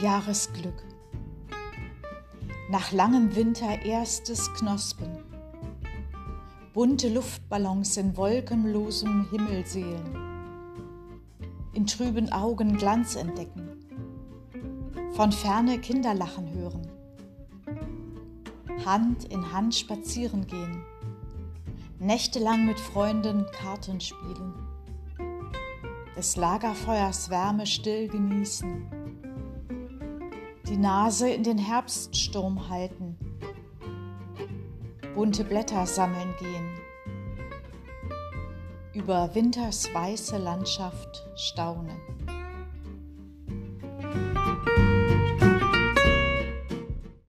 Jahresglück. Nach langem Winter erstes Knospen. Bunte Luftballons in wolkenlosem Himmel seelen. In trüben Augen Glanz entdecken. Von ferne Kinderlachen hören. Hand in Hand spazieren gehen. Nächtelang mit Freunden Karten spielen. Des Lagerfeuers Wärme still genießen die Nase in den Herbststurm halten, bunte Blätter sammeln gehen, über Winters weiße Landschaft staunen.